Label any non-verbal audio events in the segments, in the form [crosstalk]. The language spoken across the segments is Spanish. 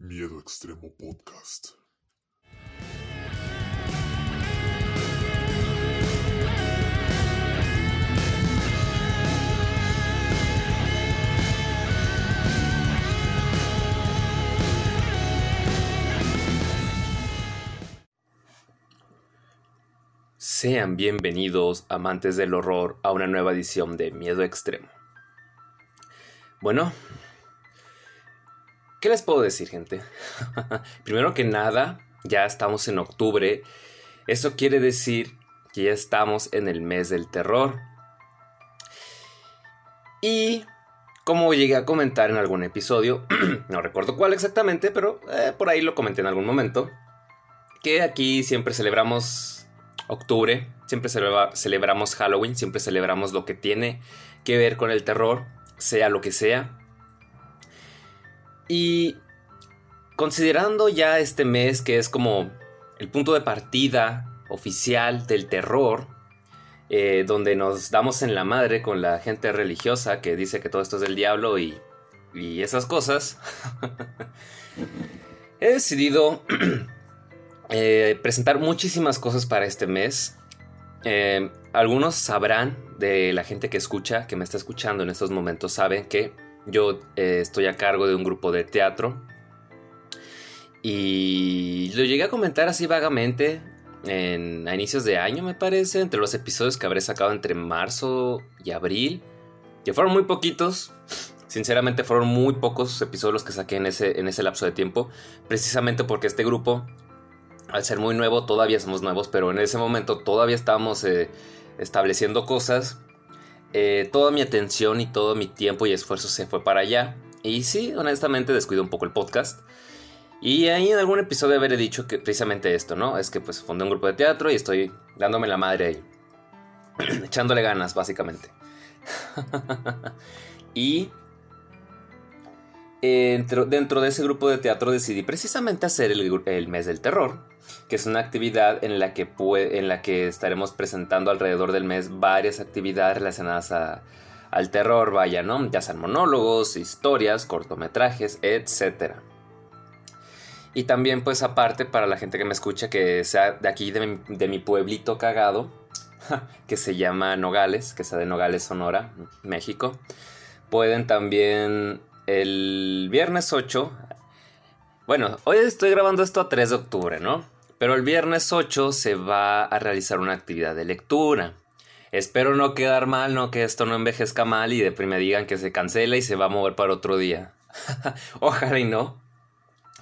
Miedo Extremo Podcast. Sean bienvenidos, amantes del horror, a una nueva edición de Miedo Extremo. Bueno, ¿qué les puedo decir, gente? [laughs] Primero que nada, ya estamos en octubre. Eso quiere decir que ya estamos en el mes del terror. Y como llegué a comentar en algún episodio, [clears throat] no recuerdo cuál exactamente, pero eh, por ahí lo comenté en algún momento, que aquí siempre celebramos octubre, siempre celebramos Halloween, siempre celebramos lo que tiene que ver con el terror, sea lo que sea. Y considerando ya este mes que es como el punto de partida oficial del terror, eh, donde nos damos en la madre con la gente religiosa que dice que todo esto es del diablo y, y esas cosas, [laughs] he decidido [clears throat] Eh, presentar muchísimas cosas para este mes. Eh, algunos sabrán de la gente que escucha, que me está escuchando en estos momentos, saben que yo eh, estoy a cargo de un grupo de teatro. Y lo llegué a comentar así vagamente en, a inicios de año, me parece, entre los episodios que habré sacado entre marzo y abril, que fueron muy poquitos. Sinceramente fueron muy pocos episodios los que saqué en ese, en ese lapso de tiempo, precisamente porque este grupo al ser muy nuevo, todavía somos nuevos, pero en ese momento todavía estábamos eh, estableciendo cosas. Eh, toda mi atención y todo mi tiempo y esfuerzo se fue para allá. Y sí, honestamente descuido un poco el podcast. Y ahí en algún episodio habré dicho que precisamente esto, ¿no? Es que pues fundé un grupo de teatro y estoy dándome la madre ahí. [clears throat] Echándole ganas, básicamente. [laughs] y dentro, dentro, de ese grupo de teatro decidí precisamente hacer el mes del terror que es una actividad en la que, en la que estaremos presentando alrededor del mes varias actividades relacionadas al terror, vaya, ¿no? Ya sean monólogos, historias, cortometrajes, etc. Y también, pues aparte, para la gente que me escucha, que sea de aquí, de mi, de mi pueblito cagado, [laughs] que se llama Nogales, que sea de Nogales, Sonora, México, pueden también el viernes 8, bueno, hoy estoy grabando esto a 3 de octubre, ¿no? Pero el viernes 8 se va a realizar una actividad de lectura. Espero no quedar mal, no que esto no envejezca mal y de digan que se cancela y se va a mover para otro día. [laughs] Ojalá y no.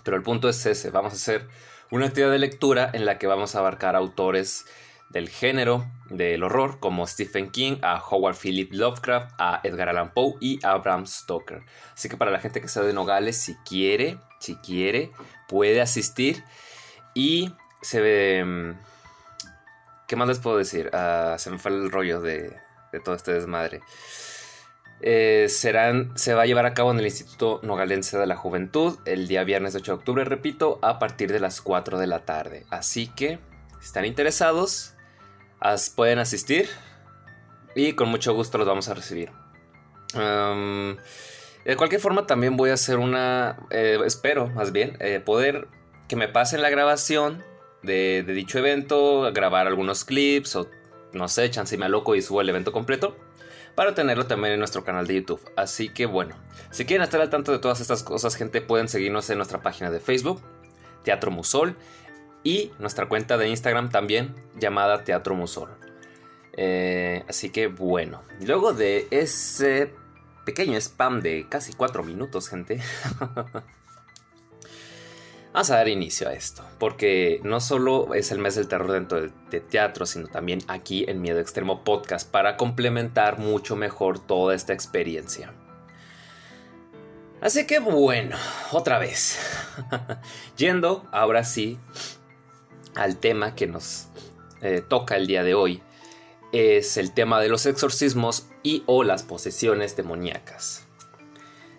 Pero el punto es ese, vamos a hacer una actividad de lectura en la que vamos a abarcar autores del género del horror como Stephen King, a Howard Philip Lovecraft, a Edgar Allan Poe y a Bram Stoker. Así que para la gente que sea de Nogales, si quiere, si quiere, puede asistir y se ve... Mm, ¿Qué más les puedo decir? Ah, se me fue el rollo de, todo este desmadre. Eh, serán, se va a llevar a cabo en el Instituto Nogalense de la Juventud el día viernes 8 de octubre, repito, a partir de las 4 de la tarde. Así que, si están interesados, pueden asistir y con mucho gusto los vamos a recibir. de cualquier forma, también voy a hacer una, eh, espero más bien, eh, poder que me pasen la grabación de, dicho evento, grabar algunos clips o no sé, chance me loco y subo el evento completo para tenerlo también en nuestro canal de YouTube. Así que bueno, si quieren estar al tanto de todas estas cosas, gente, pueden seguirnos en nuestra página de Facebook, Teatro Musol, y nuestra cuenta de Instagram también llamada Teatro Musol. Eh, así que bueno, luego de ese pequeño spam de casi 4 minutos, gente. [laughs] Vamos a dar inicio a esto, porque no solo es el mes del terror dentro de, teatro, sino también aquí en Miedo Extremo Podcast para complementar mucho mejor toda esta experiencia. Así que bueno, otra vez. [laughs] Yendo ahora sí al tema que nos eh, toca el día de hoy, es el tema de los exorcismos y o las posesiones demoníacas.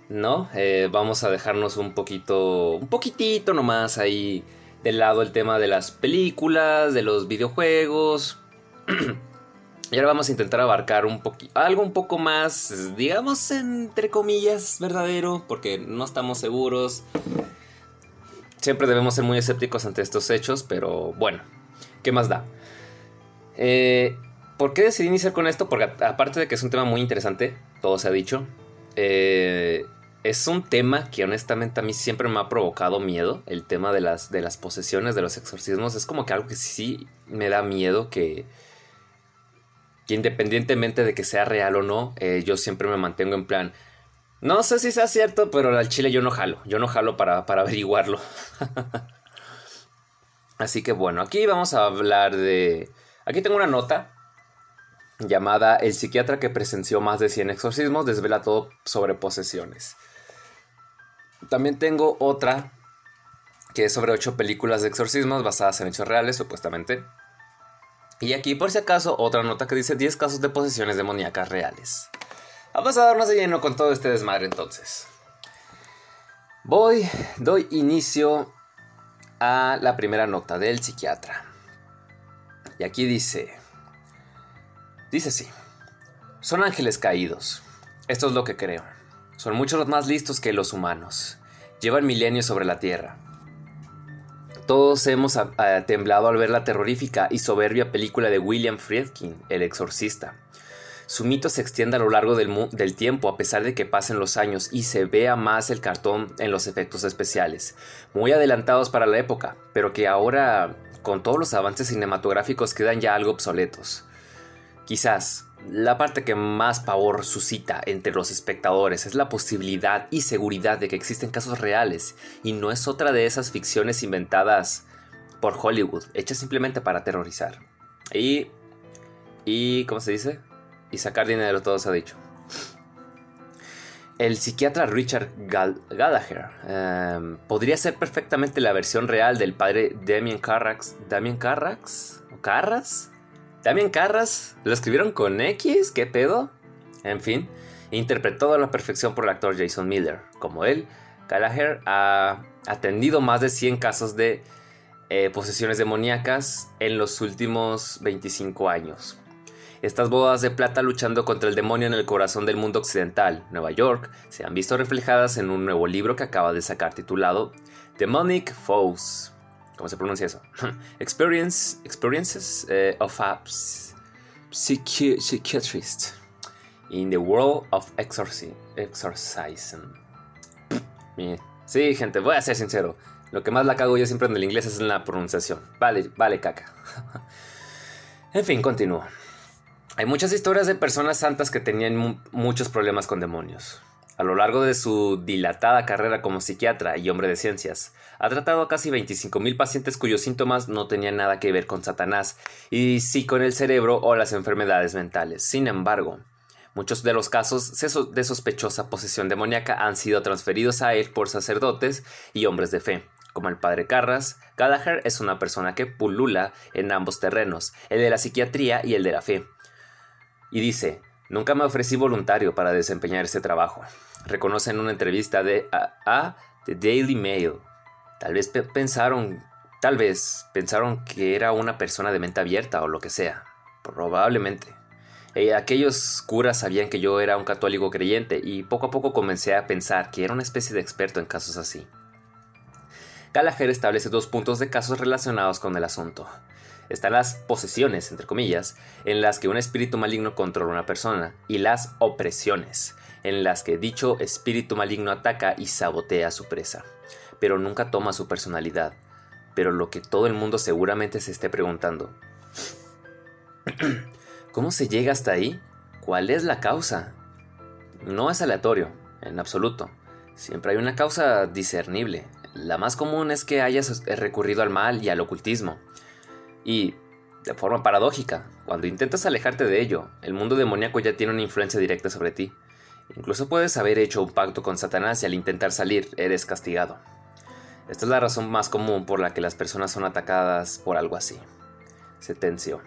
¿No? Eh, vamos a dejarnos un poquito, un poquitito nomás ahí de lado el tema de las películas, de los videojuegos. [clears throat] y ahora vamos a intentar abarcar un algo un poco más, digamos, entre comillas, verdadero, porque no estamos seguros. siempre debemos ser muy escépticos ante estos hechos, pero bueno, ¿qué más da? Eh, ¿Por qué decidí iniciar con esto? Porque aparte de que es un tema muy interesante, todo se ha dicho, eh, es un tema que honestamente a mí siempre me ha provocado miedo, el tema de las, de las posesiones, de los exorcismos, es como que algo que sí me da miedo que, que independientemente de que sea real o no, eh, yo siempre me mantengo en plan, no sé si sea cierto, pero al chile yo no jalo, yo no jalo para, para [laughs] averiguarlo. Así que bueno, aquí vamos a hablar de... Aquí tengo una nota llamada El psiquiatra que presenció más de 100 exorcismos desvela todo sobre posesiones. También tengo otra que es sobre 8 películas de exorcismos basadas en hechos reales, supuestamente. Y aquí, por si acaso, otra nota que dice 10 casos de posesiones demoníacas reales. Vamos a darnos de lleno con todo este desmadre entonces. Voy, doy inicio a la primera nota del psiquiatra. Y aquí dice, dice así, son ángeles caídos. Esto es lo que creo. Son muchos más listos que los humanos. Llevan milenios sobre la Tierra. Todos hemos ah, ah, temblado al ver la terrorífica y soberbia película de William Friedkin, El Exorcista. Su mito se extiende a lo largo del, del, tiempo a pesar de que pasen los años y se vea más el cartón en los efectos especiales, muy adelantados para la época, pero que ahora, con todos los avances cinematográficos, quedan ya algo obsoletos. Quizás, la parte que más pavor suscita entre los espectadores es la posibilidad y seguridad de que existen casos reales y no es otra de esas ficciones inventadas por Hollywood, hechas simplemente para aterrorizar. Y... y ¿cómo se dice? Y sacar dinero, todo se ha dicho. El psiquiatra Richard Gallagher em, podría ser perfectamente la versión real del padre Damien Carrax. ¿Damien Carrax? ¿O Carras? Damien Carras, lo escribieron con X, ¿qué pedo? En fin, interpretado a la perfección por el actor Jason Miller. Como él, Gallagher ha atendido más de 100 casos de eh, posesiones demoníacas en los últimos 25 años. Estas bodas de plata luchando contra el demonio en el corazón del mundo occidental, Nueva York, se han visto reflejadas en un nuevo libro que acaba de sacar titulado Demonic Foes, ¿Cómo se pronuncia eso? [laughs] Experience, experiences eh, of a psychiatrist in the world of exorcism. Sí, gente, voy a ser sincero. Lo que más la cago yo siempre en el inglés es en la pronunciación. Vale, vale, caca. [laughs] en fin, continúo. Hay muchas historias de personas santas que tenían muchos problemas con demonios. A lo largo de su dilatada carrera como psiquiatra y hombre de ciencias, ha tratado a casi 25.000 pacientes cuyos síntomas no tenían nada que ver con Satanás, y sí con el cerebro o las enfermedades mentales. Sin embargo, muchos de los casos de sospechosa posesión demoníaca han sido transferidos a él por sacerdotes y hombres de fe. Como el padre Carras, Gallagher es una persona que pulula en ambos terrenos, el de la psiquiatría y el de la fe. Y dice, nunca me ofrecí voluntario para desempeñar este trabajo reconoce en una entrevista de a, The Daily Mail. Tal vez pensaron, tal vez pensaron que era una persona de mente abierta o lo que sea. Probablemente. Eh, aquellos curas sabían que yo era un católico creyente y poco a poco comencé a pensar que era una especie de experto en casos así. Gallagher establece dos puntos de casos relacionados con el asunto. Están las posesiones, entre comillas, en las que un espíritu maligno controla a una persona, y las opresiones, en las que dicho espíritu maligno ataca y sabotea a su presa, pero nunca toma su personalidad. Pero lo que todo el mundo seguramente se esté preguntando, [clears throat] ¿cómo se llega hasta ahí? ¿Cuál es la causa? No es aleatorio, en absoluto. Siempre hay una causa discernible. La más común es que hayas recurrido al mal y al ocultismo. Y, de forma paradójica, cuando intentas alejarte de ello, el mundo demoníaco ya tiene una influencia directa sobre ti. Incluso puedes haber hecho un pacto con Satanás y al intentar salir eres castigado. Esta es la razón más común por la que las personas son atacadas por algo así. Sentencio.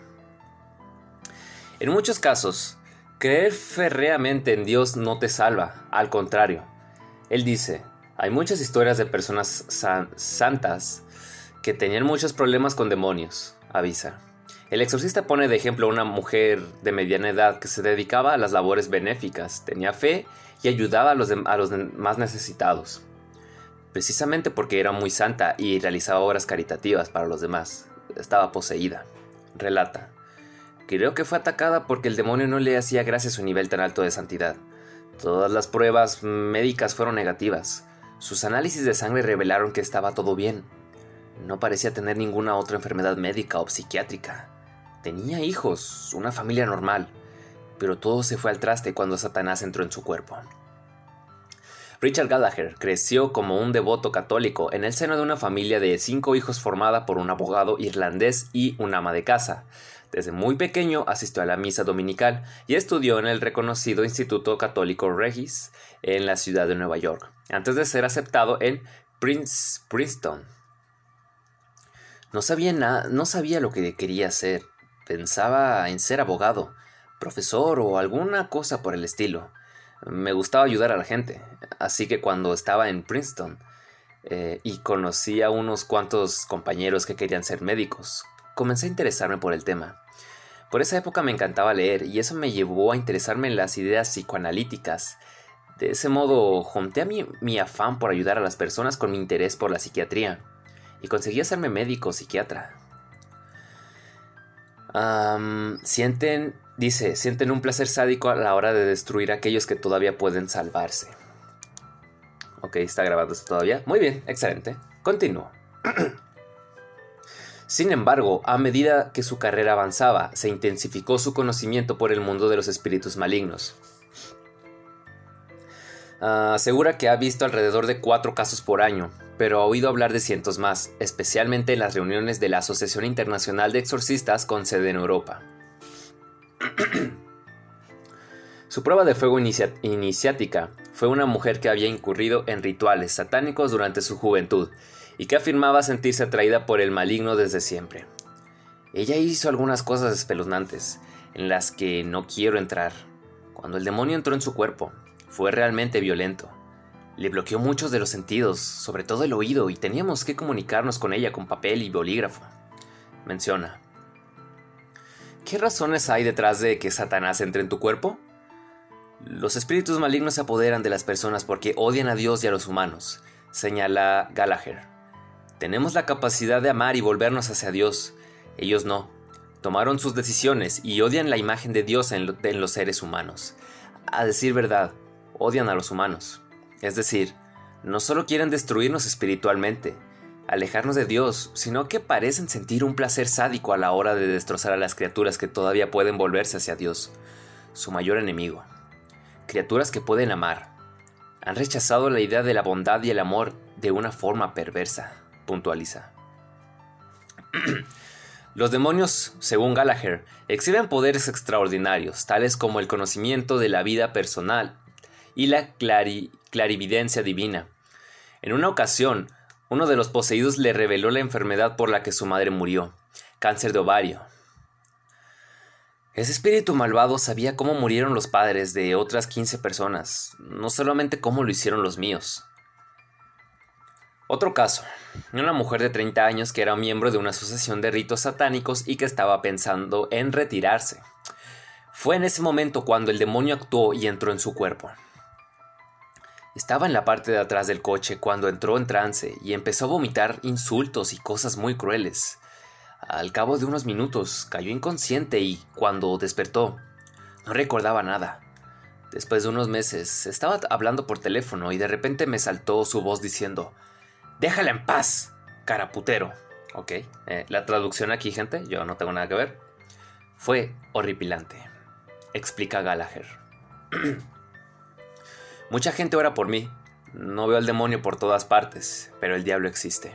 En muchos casos, creer férreamente en Dios no te salva, al contrario. Él dice, hay muchas historias de personas santas que tenían muchos problemas con demonios, avisa. El exorcista pone de ejemplo a una mujer de mediana edad que se dedicaba a las labores benéficas, tenía fe y ayudaba a los, a los más necesitados. precisamente porque era muy santa y realizaba obras caritativas para los demás. Estaba poseída. Relata. Creo que fue atacada porque el demonio no le hacía gracia a su nivel tan alto de santidad. Todas las pruebas médicas fueron negativas. Sus análisis de sangre revelaron que estaba todo bien. No parecía tener ninguna otra enfermedad médica o psiquiátrica. Tenía hijos, una familia normal, pero todo se fue al traste cuando Satanás entró en su cuerpo. Richard Gallagher creció como un devoto católico en el seno de una familia de cinco hijos formada por un abogado irlandés y un ama de casa. Desde muy pequeño asistió a la misa dominical y estudió en el reconocido Instituto Católico Regis en la ciudad de Nueva York, antes de ser aceptado en Prince, Princeton. No sabía, nada, no sabía lo que quería hacer. Pensaba en ser abogado, profesor o alguna cosa por el estilo. Me gustaba ayudar a la gente, así que cuando estaba en Princeton eh, y conocí a unos cuantos compañeros que querían ser médicos, comencé a interesarme por el tema. Por esa época me encantaba leer y eso me llevó a interesarme en las ideas psicoanalíticas. De ese modo, junté a mi, mi afán por ayudar a las personas con mi interés por la psiquiatría y conseguí hacerme médico psiquiatra. sienten, dice, sienten un placer sádico a la hora de destruir a aquellos que todavía pueden salvarse. Ok, está grabando esto todavía. Muy bien, excelente. Continúo. [clears throat] Sin embargo, a medida que su carrera avanzaba, se intensificó su conocimiento por el mundo de los espíritus malignos. Ah, asegura que ha visto alrededor de cuatro casos por año, pero ha oído hablar de cientos más, especialmente en las reuniones de la Asociación Internacional de Exorcistas con sede en Europa. [clears throat] Su prueba de fuego iniciática fue una mujer que había incurrido en rituales satánicos durante su juventud y que afirmaba sentirse atraída por el maligno desde siempre. Ella hizo algunas cosas espeluznantes, en las que no quiero entrar. Cuando el demonio entró en su cuerpo, fue realmente violento. Le bloqueó muchos de los sentidos, sobre todo el oído, y teníamos que comunicarnos con ella con papel y bolígrafo. Menciona. ¿Qué razones hay detrás de que Satanás entre en tu cuerpo? Los espíritus malignos se apoderan de las personas porque odian a Dios y a los humanos, señala Gallagher. Tenemos la capacidad de amar y volvernos hacia Dios. Ellos no. Tomaron sus decisiones y odian la imagen de Dios en, los seres humanos. A decir verdad, odian a los humanos. Es decir, no solo quieren destruirnos espiritualmente, alejarnos de Dios, sino que parecen sentir un placer sádico a la hora de destrozar a las criaturas que todavía pueden volverse hacia Dios, su mayor enemigo. Criaturas que pueden amar. Han rechazado la idea de la bondad y el amor de una forma perversa puntualiza. [clears throat] Los demonios, según Gallagher, exhiben poderes extraordinarios, tales como el conocimiento de la vida personal y la clarividencia divina. En una ocasión, uno de los poseídos le reveló la enfermedad por la que su madre murió, cáncer de ovario. Ese espíritu malvado sabía cómo murieron los padres de otras 15 personas, no solamente cómo lo hicieron los míos. Otro caso, una mujer de 30 años que era miembro de una asociación de ritos satánicos y que estaba pensando en retirarse. Fue en ese momento cuando el demonio actuó y entró en su cuerpo. Estaba en la parte de atrás del coche cuando entró en trance y empezó a vomitar insultos y cosas muy crueles. Al cabo de unos minutos cayó inconsciente y, cuando despertó, no recordaba nada. Después de unos meses estaba hablando por teléfono y de repente me saltó su voz diciendo, Déjala en paz, caraputero. Ok, eh, la traducción aquí, gente, yo no tengo nada que ver. Fue horripilante, explica Gallagher. [clears throat] Mucha gente ora por mí. No veo al demonio por todas partes, pero el diablo existe.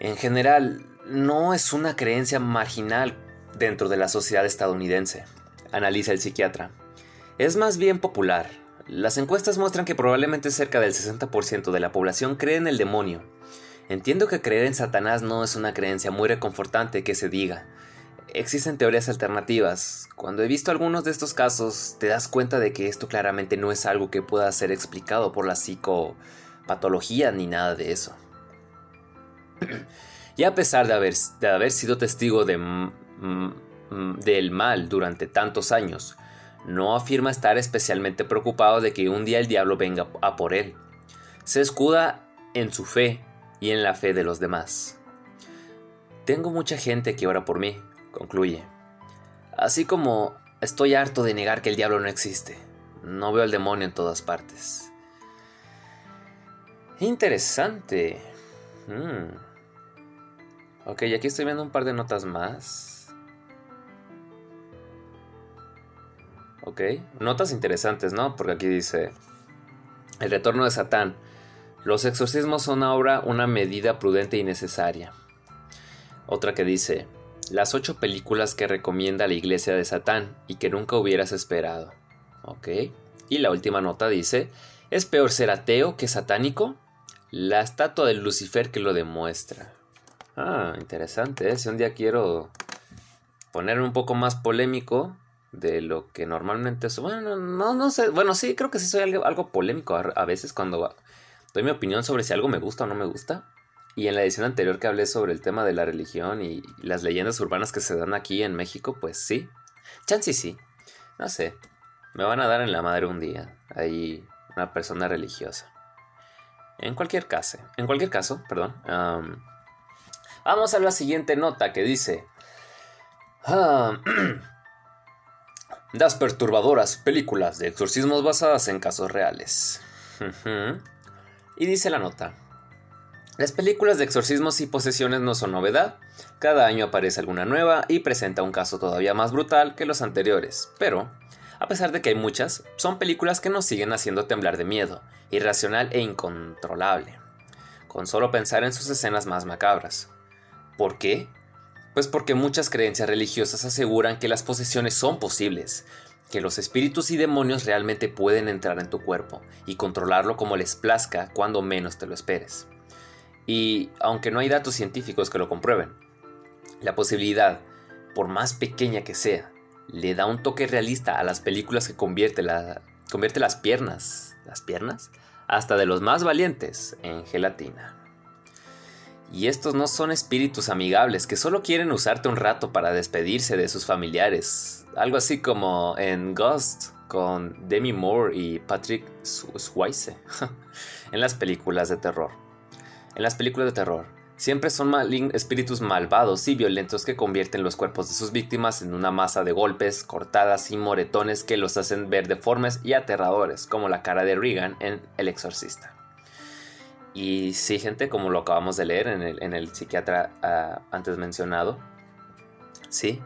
En general, no es una creencia marginal dentro de la sociedad estadounidense, analiza el psiquiatra. Es más bien popular, las encuestas muestran que probablemente cerca del 60% de la población cree en el demonio. Entiendo que creer en Satanás no es una creencia muy reconfortante que se diga. Existen teorías alternativas. Cuando he visto algunos de estos casos, te das cuenta de que esto claramente no es algo que pueda ser explicado por la psicopatología ni nada de eso. [clears throat] y a pesar de haber, sido testigo de, del mal durante tantos años, no afirma estar especialmente preocupado de que un día el diablo venga a por él. se escuda en su fe y en la fe de los demás. Tengo mucha gente que ora por mí, concluye. Así como estoy harto de negar que el diablo no existe. No veo al demonio en todas partes. Interesante. Hmm. Ok, aquí estoy viendo un par de notas más. Ok, notas interesantes, ¿no? Porque aquí dice, el retorno de Satán. Los exorcismos son ahora una medida prudente y necesaria. Otra que dice, las ocho películas que recomienda la iglesia de Satán y que nunca hubieras esperado. Ok. Y la última nota dice, ¿es peor ser ateo que satánico? La estatua de Lucifer que lo demuestra. Ah, interesante. ¿eh? Si un día quiero ponerme un poco más polémico de lo que normalmente soy. Bueno, no, no sé. Bueno, sí, creo que sí soy algo polémico a veces cuando doy mi opinión sobre si algo me gusta o no me gusta. Y en la edición anterior que hablé sobre el tema de la religión y las leyendas urbanas que se dan aquí en México, pues sí. Chancy sí. No sé. Me van a dar en la madre un día. Ahí una persona religiosa. En cualquier caso, en cualquier caso, perdón. vamos a la siguiente nota que dice. [clears throat] das perturbadoras películas de exorcismos basadas en casos reales. y dice la nota. Las películas de exorcismos y posesiones no son novedad, cada año aparece alguna nueva y presenta un caso todavía más brutal que los anteriores, pero, a pesar de que hay muchas, son películas que nos siguen haciendo temblar de miedo, irracional e incontrolable, con solo pensar en sus escenas más macabras. ¿Por qué? Pues porque muchas creencias religiosas aseguran que las posesiones son posibles, que los espíritus y demonios realmente pueden entrar en tu cuerpo y controlarlo como les plazca cuando menos te lo esperes. Y aunque no hay datos científicos que lo comprueben, la posibilidad, por más pequeña que sea, le da un toque realista a las películas que convierte, la, convierte las piernas, las piernas, hasta de los más valientes en gelatina. Y estos no son espíritus amigables que solo quieren usarte un rato para despedirse de sus familiares. Algo así como en Ghost con Demi Moore y Patrick Swayze [laughs] en las películas de terror. En las películas de terror, siempre son espíritus malvados y violentos que convierten los cuerpos de sus víctimas en una masa de golpes, cortadas y moretones que los hacen ver deformes y aterradores, como la cara de Regan en El Exorcista. Y sí, gente, como lo acabamos de leer en el, psiquiatra ah, antes mencionado, sí,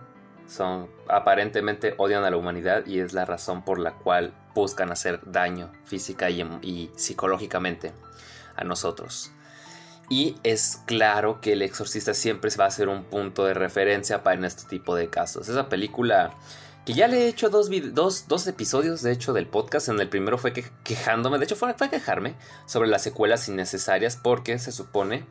son aparentemente odian a la humanidad y es la razón por la cual buscan hacer daño física y psicológicamente a nosotros. Y es claro que El Exorcista siempre va a ser un punto de referencia para en este tipo de casos. Esa película que ya le he hecho dos, dos, episodios, de hecho, del podcast. En el primero fue quejándome, de hecho fue, quejarme sobre las secuelas innecesarias porque se supone...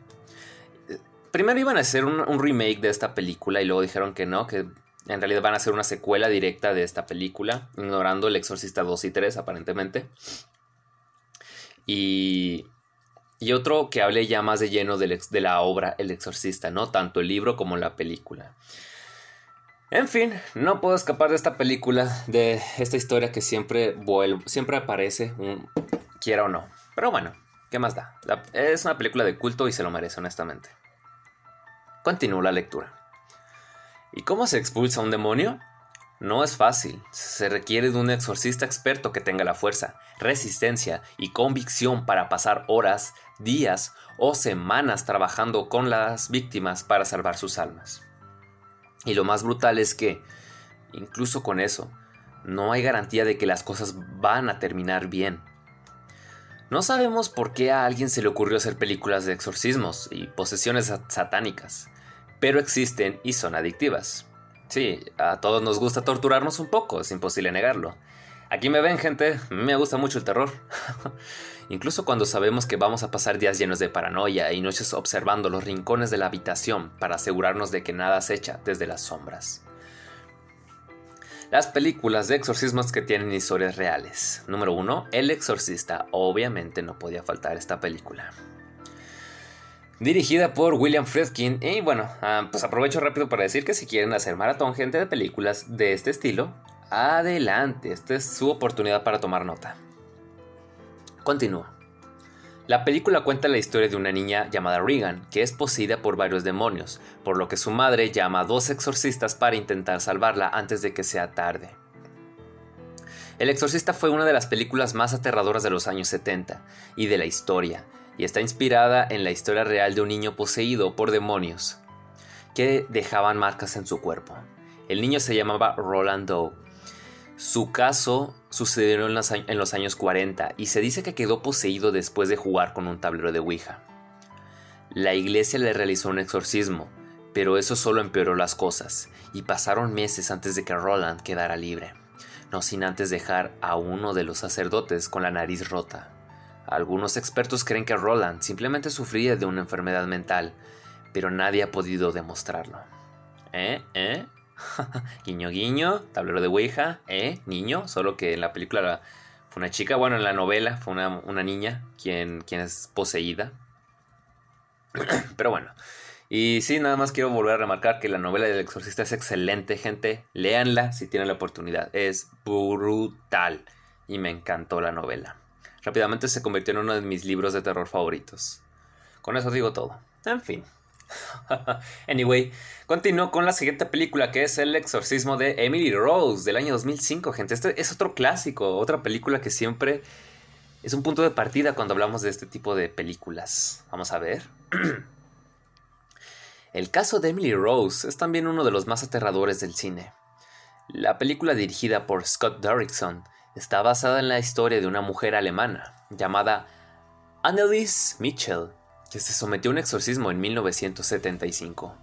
Primero iban a hacer un, un remake de esta película y luego dijeron que no, que en realidad van a hacer una secuela directa de esta película, ignorando El Exorcista 2 y 3 aparentemente. Y y otro que hable ya más de lleno de, la obra El Exorcista, ¿no? Tanto el libro como la película. En fin, no puedo escapar de esta película, de esta historia que siempre vuelve, siempre aparece, quiera o no. Pero bueno, ¿qué más da? es una película de culto y se lo merece, honestamente. Continúo la lectura. ¿Y cómo se expulsa un demonio? No es fácil, se requiere de un exorcista experto que tenga la fuerza, resistencia y convicción para pasar horas, días o semanas trabajando con las víctimas para salvar sus almas. Y lo más brutal es que, incluso con eso, no hay garantía de que las cosas van a terminar bien. No sabemos por qué a alguien se le ocurrió hacer películas de exorcismos y posesiones satánicas, pero existen y son adictivas. Sí, a todos nos gusta torturarnos un poco, es imposible negarlo. Aquí me ven, gente, me gusta mucho el terror. [laughs] Incluso cuando sabemos que vamos a pasar días llenos de paranoia y noches observando los rincones de la habitación para asegurarnos de que nada se echa desde las sombras. Las películas de exorcismos que tienen historias reales. Número 1. El exorcista. Obviamente no podía faltar esta película dirigida por William Friedkin. Y bueno, ah, pues aprovecho rápido para decir que si quieren hacer maratón gente de películas de este estilo, adelante, esta es su oportunidad para tomar nota. Continúa. La película cuenta la historia de una niña llamada Regan, que es poseída por varios demonios, por lo que su madre llama a dos exorcistas para intentar salvarla antes de que sea tarde. El Exorcista fue una de las películas más aterradoras de los años 70 y de la historia, y está inspirada en la historia real de un niño poseído por demonios que dejaban marcas en su cuerpo. El niño se llamaba Roland Doe. Su caso sucedió en los, años 40 y se dice que quedó poseído después de jugar con un tablero de Ouija. La iglesia le realizó un exorcismo, pero eso solo empeoró las cosas, y pasaron meses antes de que Roland quedara libre, no sin antes dejar a uno de los sacerdotes con la nariz rota. Algunos expertos creen que Roland simplemente sufría de una enfermedad mental, pero nadie ha podido demostrarlo. ¿Eh? ¿Eh? [laughs] guiño guiño, tablero de Ouija, ¿eh? Niño, solo que en la película fue una chica, bueno, en la novela fue una, niña quien, quien es poseída. [clears throat] pero bueno, y sí, nada más quiero volver a remarcar que la novela del exorcista es excelente, gente. Léanla si tienen la oportunidad. Es brutal. Y me encantó la novela. Rápidamente se convirtió en uno de mis libros de terror favoritos. Con eso digo todo. En fin. [laughs] anyway, continúo con la siguiente película que es El exorcismo de Emily Rose del año 2005, gente. Este es otro clásico, otra película que siempre es un punto de partida cuando hablamos de este tipo de películas. Vamos a ver. [clears throat] El caso de Emily Rose es también uno de los más aterradores del cine. La película dirigida por Scott Derrickson está basada en la historia de una mujer alemana llamada Annelies Mitchell, que se sometió a un exorcismo en 1975.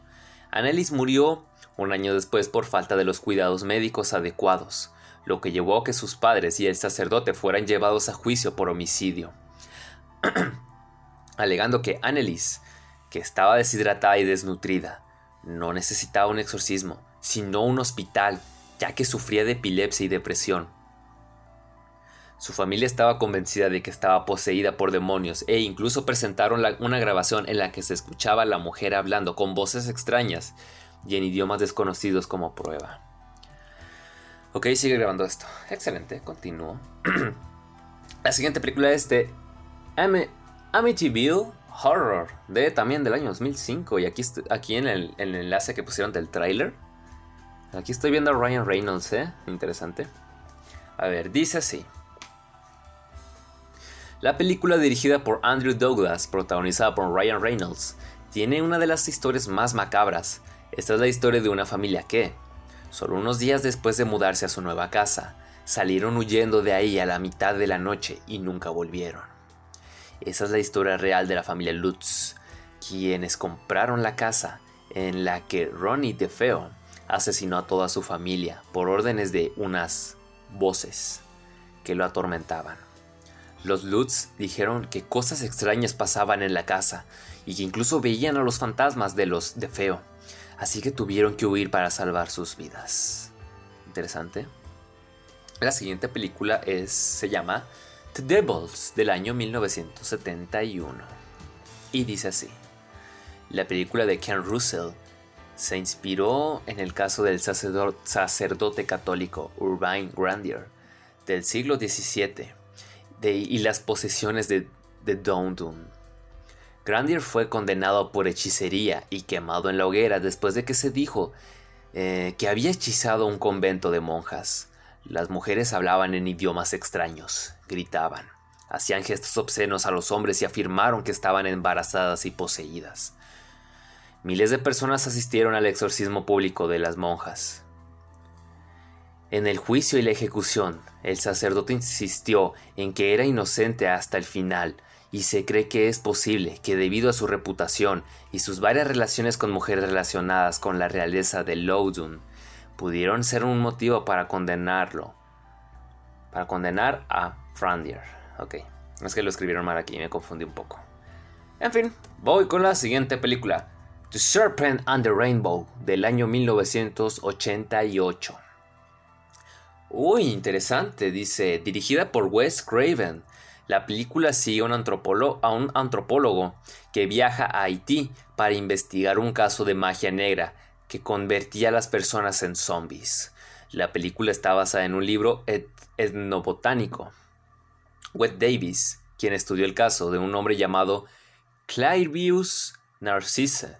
Annelies murió un año después por falta de los cuidados médicos adecuados, lo que llevó a que sus padres y el sacerdote fueran llevados a juicio por homicidio, [clears throat] alegando que Annelies que estaba deshidratada y desnutrida. No necesitaba un exorcismo, sino un hospital, ya que sufría de epilepsia y depresión. Su familia estaba convencida de que estaba poseída por demonios e incluso presentaron una grabación en la que se escuchaba a la mujer hablando con voces extrañas y en idiomas desconocidos como prueba. Ok, sigue grabando esto. Excelente, continúo. [clears throat] la siguiente película es de Amityville Horror, de también del año 2005. Y aquí, aquí en, el, enlace que pusieron del tráiler, aquí estoy viendo a Ryan Reynolds, ¿eh? Interesante. A ver, dice así. La película dirigida por Andrew Douglas, protagonizada por Ryan Reynolds, tiene una de las historias más macabras. Esta es la historia de una familia que, solo unos días después de mudarse a su nueva casa, salieron huyendo de ahí a la mitad de la noche y nunca volvieron. Esa es la historia real de la familia Lutz, quienes compraron la casa en la que Ronnie DeFeo asesinó a toda su familia por órdenes de unas voces que lo atormentaban. Los Lutz dijeron que cosas extrañas pasaban en la casa y que incluso veían a los fantasmas de los DeFeo, así que tuvieron que huir para salvar sus vidas. Interesante. La siguiente película es, se llama The Devils del año 1971. Y dice así, la película de Ken Russell se inspiró en el caso del sacerdote católico Urbain Grandier del siglo XVII y las posesiones de, de Grandier fue condenado por hechicería y quemado en la hoguera después de que se dijo eh, que había hechizado un convento de monjas. Las mujeres hablaban en idiomas extraños, gritaban, hacían gestos obscenos a los hombres y afirmaron que estaban embarazadas y poseídas. Miles de personas asistieron al exorcismo público de las monjas. En el juicio y la ejecución, el sacerdote insistió en que era inocente hasta el final, y se cree que es posible que debido a su reputación y sus varias relaciones con mujeres relacionadas con la realeza de Loudun, pudieron ser un motivo para condenarlo. Para condenar a Frandier. Ok, es que lo escribieron mal aquí, me confundí un poco. En fin, voy con la siguiente película. The Serpent and the Rainbow del año 1988. Uy, interesante, dice, dirigida por Wes Craven. La película sigue a un antropólogo que viaja a Haití para investigar un caso de magia negra que convertía a las personas en zombies. La película está basada en un libro etnobotánico. Wet Davis quien estudió el caso de un hombre llamado Clairvius Narcisse,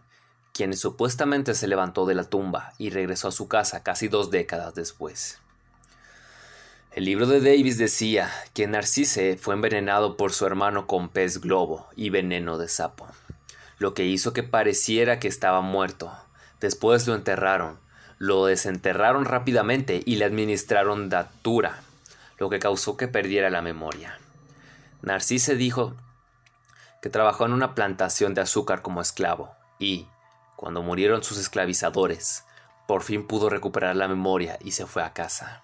quien supuestamente se levantó de la tumba y regresó a su casa casi dos décadas después. El libro de Davis decía que Narcisse fue envenenado por su hermano con pez globo y veneno de sapo, lo que hizo que pareciera que estaba muerto. Después lo enterraron, lo desenterraron rápidamente y le administraron datura, lo que causó que perdiera la memoria. Narcisse dijo que trabajó en una plantación de azúcar como esclavo y, cuando murieron sus esclavizadores, por fin pudo recuperar la memoria y se fue a casa.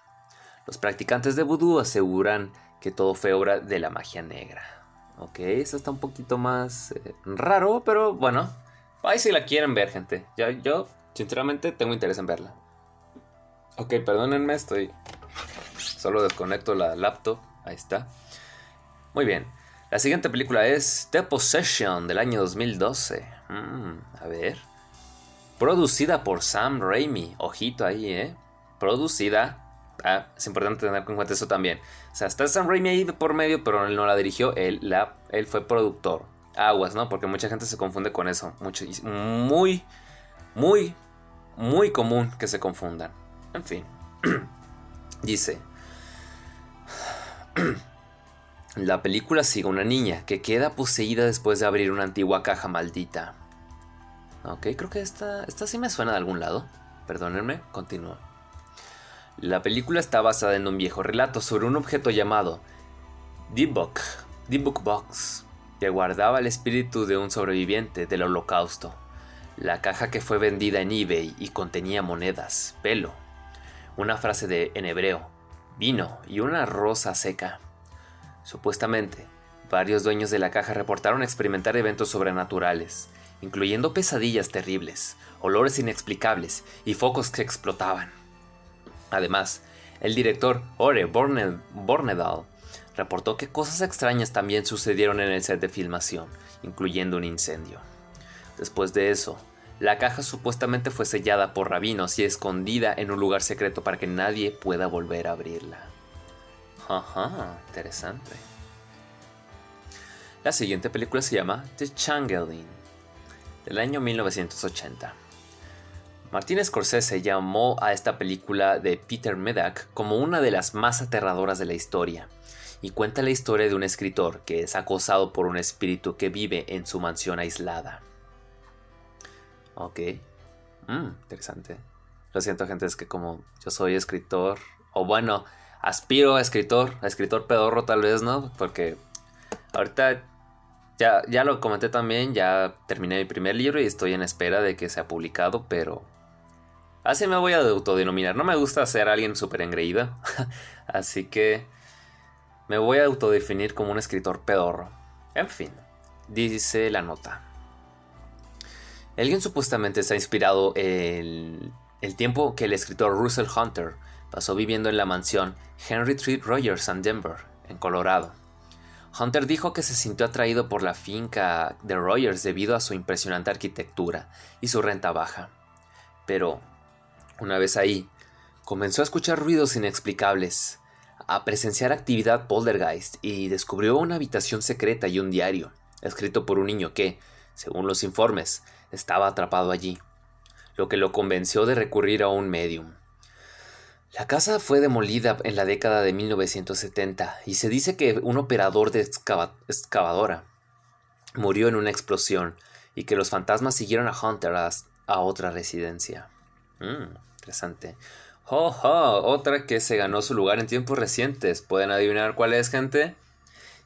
Los practicantes de vudú aseguran que todo fue obra de la magia negra. Ok, eso está un poquito más eh, raro, pero bueno, ahí si la quieren ver, gente. Ya, yo, sinceramente, tengo interés en verla. Ok, perdónenme, estoy... Solo desconecto la laptop. Ahí está. Muy bien. La siguiente película es The Possession del año 2012. Mm, a ver. Producida por Sam Raimi. Ojito ahí, ¿eh? Producida Ah, es importante tener en cuenta eso también. O sea, está Sam Raimi ahí por medio, pero él no la dirigió, él, la, él fue productor. Aguas, ¿no? Porque mucha gente se confunde con eso. Mucho, muy, muy, muy común que se confundan. En fin. [clears throat] Dice. [clears throat] La película sigue a una niña que queda poseída después de abrir una antigua caja maldita. Ok, creo que esta, esta sí me suena de algún lado. Perdónenme, continúo. La película está basada en un viejo relato sobre un objeto llamado The Book, Book Box, que guardaba el espíritu de un sobreviviente del holocausto. La caja que fue vendida en eBay y contenía monedas, pelo, una frase de en hebreo, vino y una rosa seca. Supuestamente, varios dueños de la caja reportaron experimentar eventos sobrenaturales, incluyendo pesadillas terribles, olores inexplicables y focos que explotaban. Además, el director Ore Bornedal reportó que cosas extrañas también sucedieron en el set de filmación, incluyendo un incendio. Después de eso, la caja supuestamente fue sellada por rabinos y escondida en un lugar secreto para que nadie pueda volver a abrirla. Ajá, interesante. La siguiente película se llama The Changeling, del año 1980. Martin Scorsese llamó a esta película de Peter Medak como una de las más aterradoras de la historia, y cuenta la historia de un escritor que es acosado por un espíritu que vive en su mansión aislada. Ok. Mm, interesante. Lo siento, gente, es que como yo soy escritor, o bueno, aspiro a escritor, a escritor pedorro tal vez, ¿no? Porque ahorita ya, ya lo comenté también, ya terminé mi primer libro y estoy en espera de que sea publicado, pero Así me voy a autodenominar. No me gusta ser alguien súper engreído. [laughs] Así que me voy a autodefinir como un escritor pedorro. En fin, dice la nota. Alguien supuestamente está inspirado el, el tiempo que el escritor Russell Hunter pasó viviendo en la mansión Henry Treat Rogers en Denver, en Colorado. Hunter dijo que se sintió atraído por la finca de Rogers debido a su impresionante arquitectura y su renta baja. Pero una vez ahí, comenzó a escuchar ruidos inexplicables, a presenciar actividad poltergeist y descubrió una habitación secreta y un diario, escrito por un niño que, según los informes, estaba atrapado allí, lo que lo convenció de recurrir a un medium. La casa fue demolida en la década de 1970 y se dice que un operador de excavadora murió en una explosión y que los fantasmas siguieron a Hunter a, otra residencia. Mm, interesante. ¡Oh, Otra que se ganó su lugar en tiempos recientes. ¿Pueden adivinar cuál es, gente?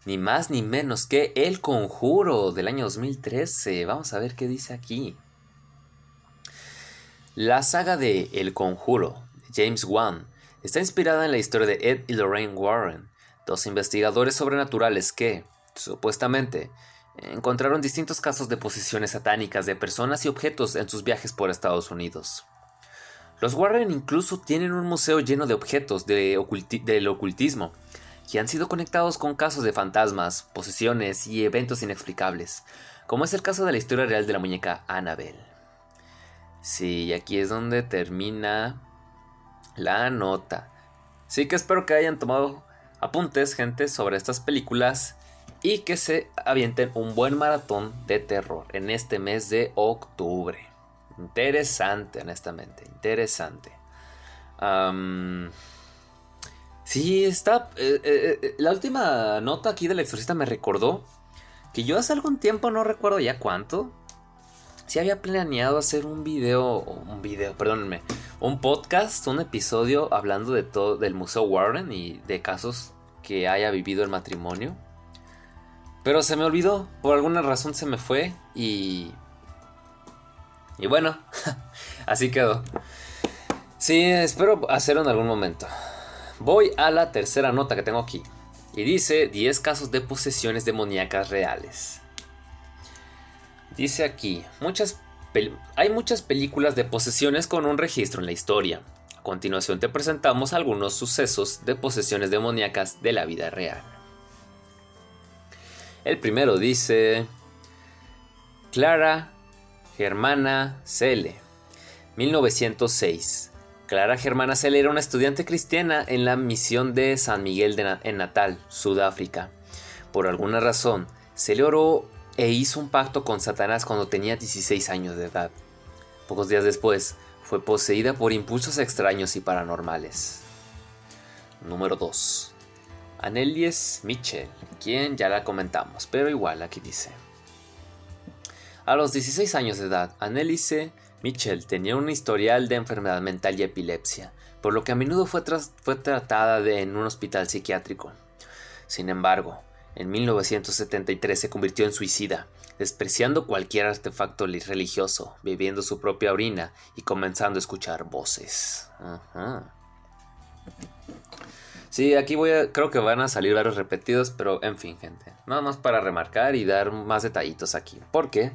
Ni más ni menos que El Conjuro del año 2013. Vamos a ver qué dice aquí. La saga de El Conjuro, James Wan, está inspirada en la historia de Ed y Lorraine Warren, dos investigadores sobrenaturales que, supuestamente, encontraron distintos casos de posesiones satánicas de personas y objetos en sus viajes por Estados Unidos. Los Warren incluso tienen un museo lleno de objetos del ocultismo, que han sido conectados con casos de fantasmas, posesiones y eventos inexplicables, como es el caso de la historia real de la muñeca Annabelle. Sí, aquí es donde termina la nota. Sí que espero que hayan tomado apuntes, gente, sobre estas películas y que se avienten un buen maratón de terror en este mes de octubre. Interesante, honestamente, interesante. sí, está... Eh, eh, eh, la última nota aquí del exorcista me recordó que yo hace algún tiempo, no recuerdo ya cuánto, si había planeado hacer un video, un video, perdónenme, un podcast, un episodio hablando de todo, del Museo Warren y de casos que haya vivido el matrimonio. Pero se me olvidó, por alguna razón se me fue y... Y bueno, [laughs] así quedó. Sí, espero hacerlo en algún momento. Voy a la tercera nota que tengo aquí. Y dice 10 casos de posesiones demoníacas reales. Dice aquí, muchas hay muchas películas de posesiones con un registro en la historia. A continuación te presentamos algunos sucesos de posesiones demoníacas de la vida real. El primero dice Clara Germana Cele, 1906. Clara Germana Cele era una estudiante cristiana en la misión de San Miguel en Natal, Sudáfrica. Por alguna razón, Cele oró e hizo un pacto con Satanás cuando tenía 16 años de edad. Pocos días después, fue poseída por impulsos extraños y paranormales. Número 2. Annelies Mitchell, quien ya la comentamos, pero igual aquí dice. A los 16 años de edad, Anneliese Mitchell tenía un historial de enfermedad mental y epilepsia, por lo que a menudo fue, fue tratada en un hospital psiquiátrico. Sin embargo, en 1973 se convirtió en suicida, despreciando cualquier artefacto religioso, bebiendo su propia orina y comenzando a escuchar voces. Sí, aquí voy creo que van a salir varios repetidos, pero en fin, gente. Nada más para remarcar y dar más detallitos aquí. Porque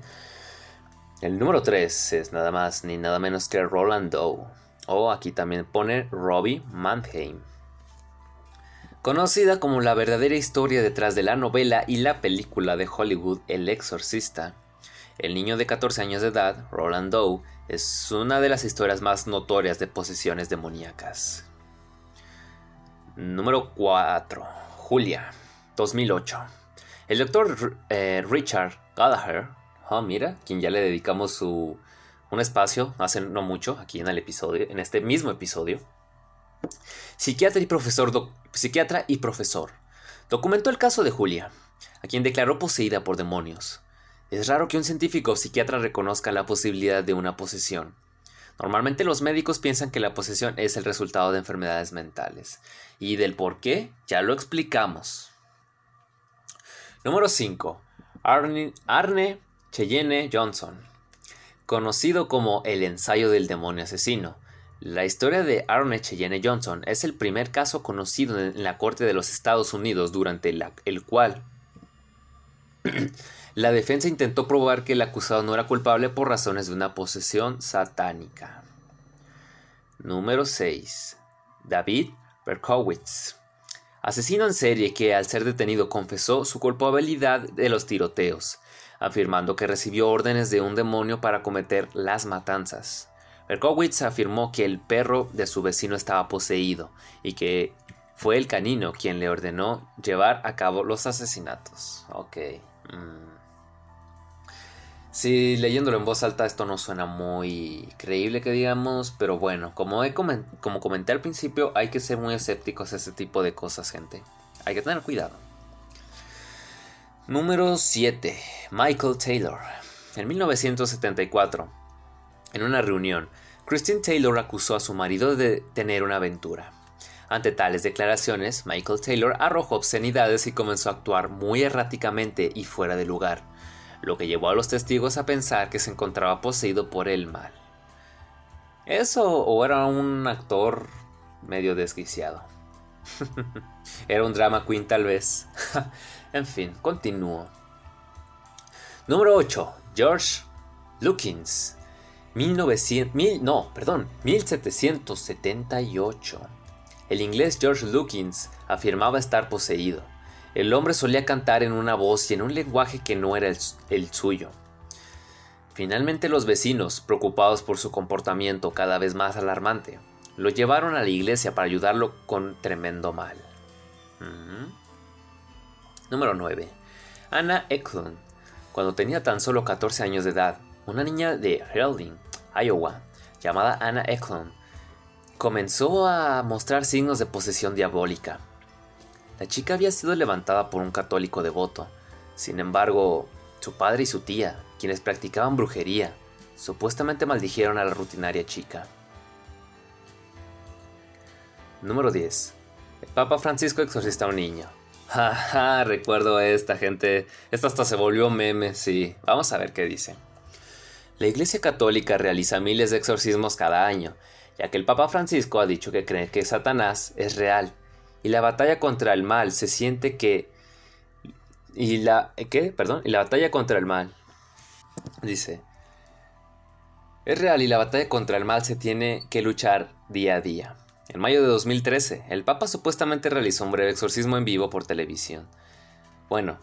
el número 3 es nada más ni nada menos que Roland Doe. O aquí también pone Robbie Mannheim. Conocida como la verdadera historia detrás de la novela y la película de Hollywood El Exorcista, el niño de 14 años de edad, Roland Doe, es una de las historias más notorias de posesiones demoníacas. Número 4. Julia, 2008. El doctor eh, Richard Gallagher, oh, mira, quien ya le dedicamos su, un espacio hace no mucho aquí en el episodio, en este mismo episodio, Psiquiatra y profesor, psiquiatra y profesor. Documentó el caso de Julia, a quien declaró poseída por demonios. Es raro que un científico o psiquiatra reconozca la posibilidad de una posesión. Normalmente los médicos piensan que la posesión es el resultado de enfermedades mentales. Y del por qué ya lo explicamos. Número 5. Arne, Cheyenne Johnson. Conocido como el ensayo del demonio asesino. La historia de Arne Cheyenne Johnson es el primer caso conocido en la Corte de los Estados Unidos durante el cual [clears throat] la defensa intentó probar que el acusado no era culpable por razones de una posesión satánica. Número 6. David Berkowitz. Asesino en serie que al ser detenido confesó su culpabilidad de los tiroteos, afirmando que recibió órdenes de un demonio para cometer las matanzas. Berkowitz afirmó que el perro de su vecino estaba poseído y que fue el canino quien le ordenó llevar a cabo los asesinatos. Ok. Mm. Sí, leyéndolo en voz alta esto no suena muy creíble que digamos, pero bueno, como, he como comenté al principio, hay que ser muy escépticos a ese tipo de cosas, gente. Hay que tener cuidado. Número 7. Michael Taylor. En 1974 en una reunión, Christine Taylor acusó a su marido de tener una aventura. Ante tales declaraciones, Michael Taylor arrojó obscenidades y comenzó a actuar muy erráticamente y fuera de lugar, lo que llevó a los testigos a pensar que se encontraba poseído por el mal. ¿Eso o era un actor medio desquiciado? [laughs] era un drama queen tal vez. [laughs] en fin, continúo. Número 8. George Lukins 1900, no, perdón, 1778. El inglés George Lukins afirmaba estar poseído. El hombre solía cantar en una voz y en un lenguaje que no era el, suyo. Finalmente los vecinos, preocupados por su comportamiento cada vez más alarmante, lo llevaron a la iglesia para ayudarlo con tremendo mal. Número 9. Anna Eklund, cuando tenía tan solo 14 años de edad, una niña de Herlding, Iowa, llamada Anna Eklund, comenzó a mostrar signos de posesión diabólica. La chica había sido levantada por un católico devoto. Sin embargo, su padre y su tía, quienes practicaban brujería, supuestamente maldijeron a la rutinaria chica. Número 10. El Papa Francisco exorcista a un niño. [laughs] Jaja, recuerdo a esta gente. Esto hasta se volvió meme, sí. Vamos a ver qué dice. La Iglesia Católica realiza miles de exorcismos cada año, ya que el Papa Francisco ha dicho que cree que Satanás es real y la batalla contra el mal se siente que y la ¿qué? Perdón, y la batalla contra el mal dice es real y la batalla contra el mal se tiene que luchar día a día. En mayo de 2013, el Papa supuestamente realizó un breve exorcismo en vivo por televisión. Bueno,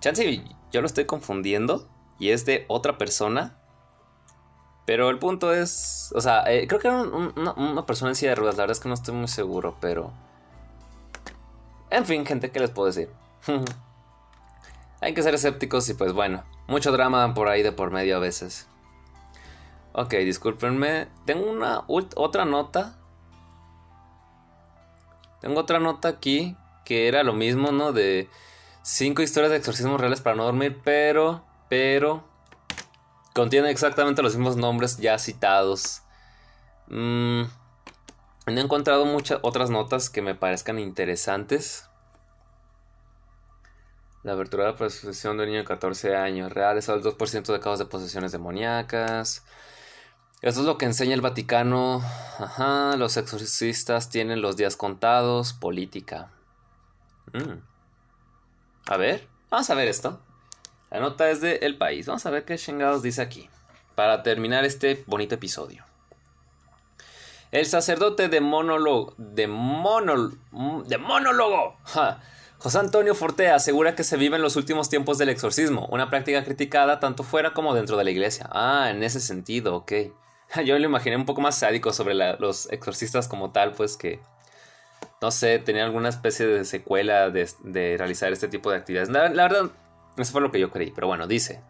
chance yo lo estoy confundiendo y es de otra persona. Pero el punto es, o sea, eh, creo que era una, persona en de ruedas, la verdad es que no estoy muy seguro, pero... En fin, gente, ¿qué les puedo decir? [laughs] Hay que ser escépticos y pues bueno, mucho drama por ahí de por medio a veces. Ok, discúlpenme. Tengo una otra nota. Tengo otra nota aquí que era lo mismo, ¿no? De cinco historias de exorcismos reales para no dormir, pero, pero, contiene exactamente los mismos nombres ya citados. Mm, he encontrado muchas otras notas que me parezcan interesantes. La abertura de la posesión de un niño de 14 años. Reales al 2% de casos de posesiones demoníacas. Eso es lo que enseña el Vaticano. Ajá, los exorcistas tienen los días contados. Política. Mm. A ver, vamos a ver esto. La nota es de El País. Vamos a ver qué chingados dice aquí. Para terminar este bonito episodio. El sacerdote de monólogo. De, monólogo. de monólogo. José Antonio Fortea asegura que se vive en los últimos tiempos del exorcismo, una práctica criticada tanto fuera como dentro de la iglesia. Ah, en ese sentido, ok. [laughs] Yo lo imaginé un poco más sádico sobre los exorcistas como tal, pues que, no sé, tenían alguna especie de secuela de, realizar este tipo de actividades. La, verdad, eso fue lo que yo creí, pero bueno, dice.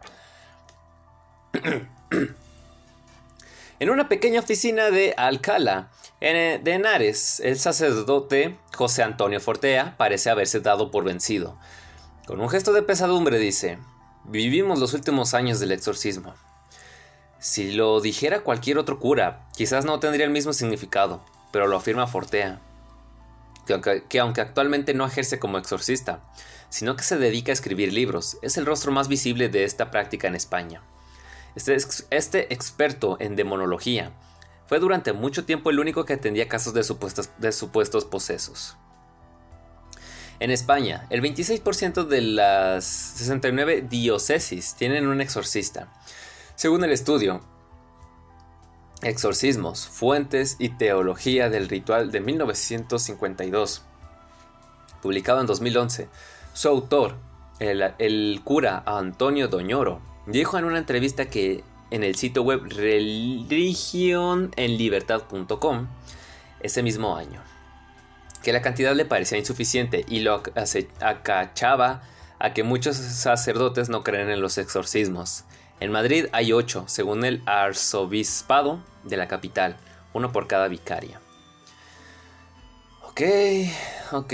[clears throat] en una pequeña oficina de Alcala, en, de Henares, el sacerdote José Antonio Fortea parece haberse dado por vencido. Con un gesto de pesadumbre dice, vivimos los últimos años del exorcismo. Si lo dijera cualquier otro cura, quizás no tendría el mismo significado, pero lo afirma Fortea, que aunque, actualmente no ejerce como exorcista, sino que se dedica a escribir libros, es el rostro más visible de esta práctica en España. Este, este experto en demonología fue durante mucho tiempo el único que atendía casos de supuestos, de supuestos posesos. En España, el 26% de las 69 diócesis tienen un exorcista, según el estudio Exorcismos, Fuentes y Teología del Ritual de 1952, publicado en 2011, su autor, el, cura Antonio Doñoro, dijo en una entrevista que en el sitio web religionenlibertad.com ese mismo año, que la cantidad le parecía insuficiente y lo acachaba a que muchos sacerdotes no creen en los exorcismos en Madrid hay ocho, según el arzobispado de la capital, uno por cada vicaria. Ok, ok,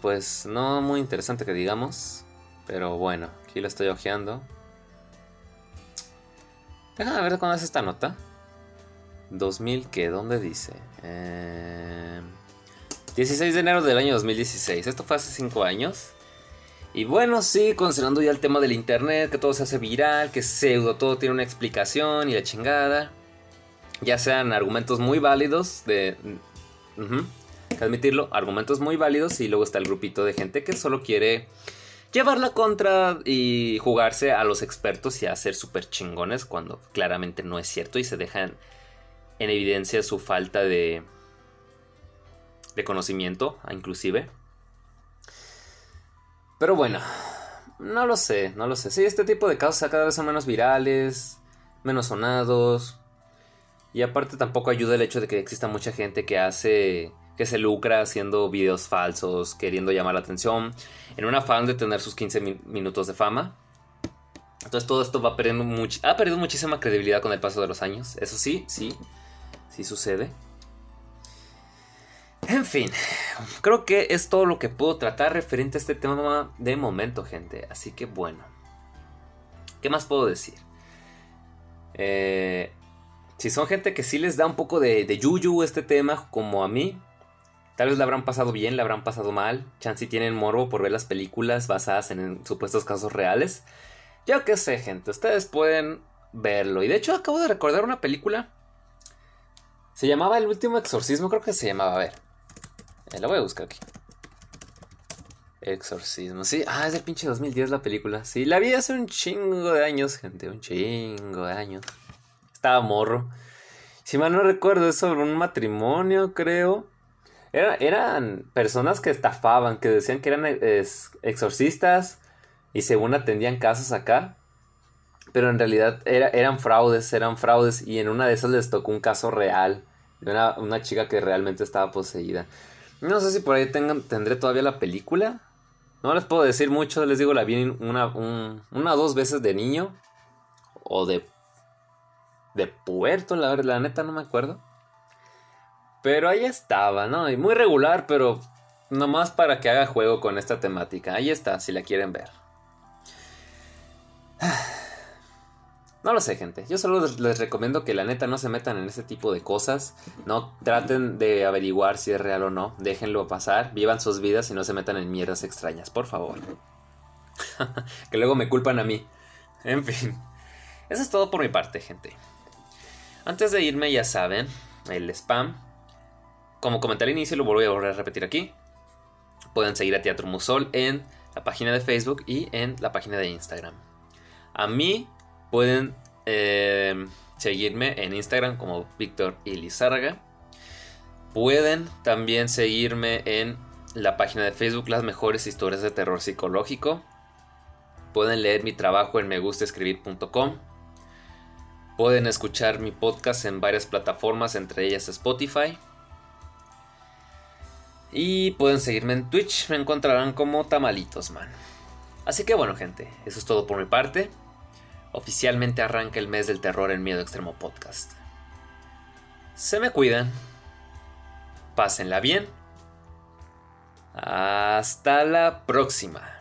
pues no muy interesante que digamos, pero bueno, aquí lo estoy ojeando. Déjame ver cuándo es esta nota. 2000, ¿qué? ¿Dónde dice? 16 eh, de enero del año 2016. Esto fue hace 5 años. Y bueno, sí, considerando ya el tema del internet, que todo se hace viral, que pseudo todo tiene una explicación y la chingada. Ya sean argumentos muy válidos de... admitirlo, argumentos muy válidos y luego está el grupito de gente que solo quiere llevarla contra y jugarse a los expertos y a ser súper chingones cuando claramente no es cierto y se dejan en evidencia su falta de, de conocimiento, inclusive. Pero bueno, no lo sé, no lo sé. Sí, este tipo de casos cada vez son menos virales, menos sonados. Y aparte tampoco ayuda el hecho de que exista mucha gente que hace que se lucra haciendo videos falsos, queriendo llamar la atención, en un afán de tener sus 15 minutos de fama. Entonces todo esto va perdiendo ha perdido muchísima credibilidad con el paso de los años. Eso sí, sí, sí sucede. En fin, creo que es todo lo que puedo tratar referente a este tema de momento, gente. Así que bueno, ¿qué más puedo decir? Eh, si son gente que sí les da un poco de yuyu este tema, como a mí, tal vez la habrán pasado bien, la habrán pasado mal. Chance tienen morbo por ver las películas basadas en supuestos casos reales. Yo qué sé, gente, ustedes pueden verlo. Y de hecho acabo de recordar una película. Se llamaba El último exorcismo, creo que se llamaba, a ver. Eh, la voy a buscar aquí. Exorcismo, sí. Ah, es del pinche 2010 la película. Sí, la vi hace un chingo de años, gente. Un chingo de años. Estaba morro. Si mal no recuerdo, es sobre un matrimonio, creo. Eran personas que estafaban, que decían que eran exorcistas y según atendían casos acá. Pero en realidad eran fraudes, eran fraudes. Y en una de esas les tocó un caso real. De una, una chica que realmente estaba poseída. No sé si por ahí tengan, tendré todavía la película. No les puedo decir mucho, les digo, la vi una, una o dos veces de niño. O de. de puerto, la la neta no me acuerdo. Pero ahí estaba, ¿no? Y muy regular, pero nomás para que haga juego con esta temática. Ahí está, si la quieren ver. [sighs] No lo sé, gente. Yo solo les recomiendo que la neta no se metan en ese tipo de cosas. No traten de averiguar si es real o no. Déjenlo pasar. Vivan sus vidas y no se metan en mierdas extrañas, por favor. [laughs] que luego me culpan a mí. En fin. Eso es todo por mi parte, gente. Antes de irme, ya saben, el spam. Como comenté al inicio, lo voy a volver a repetir aquí. Pueden seguir a Teatro Musol en la página de Facebook y en la página de Instagram. A mí Pueden eh, seguirme en Instagram como Víctor Ilizarga. Pueden también seguirme en la página de Facebook Las mejores historias de terror psicológico. Pueden leer mi trabajo en megustescribir.com. Pueden escuchar mi podcast en varias plataformas, entre ellas Spotify. Y pueden seguirme en Twitch, me encontrarán como Tamalitos Man. Así que bueno gente, eso es todo por mi parte oficialmente arranca el mes del terror en Miedo Extremo Podcast. Se me cuidan. Pásenla bien. Hasta la próxima.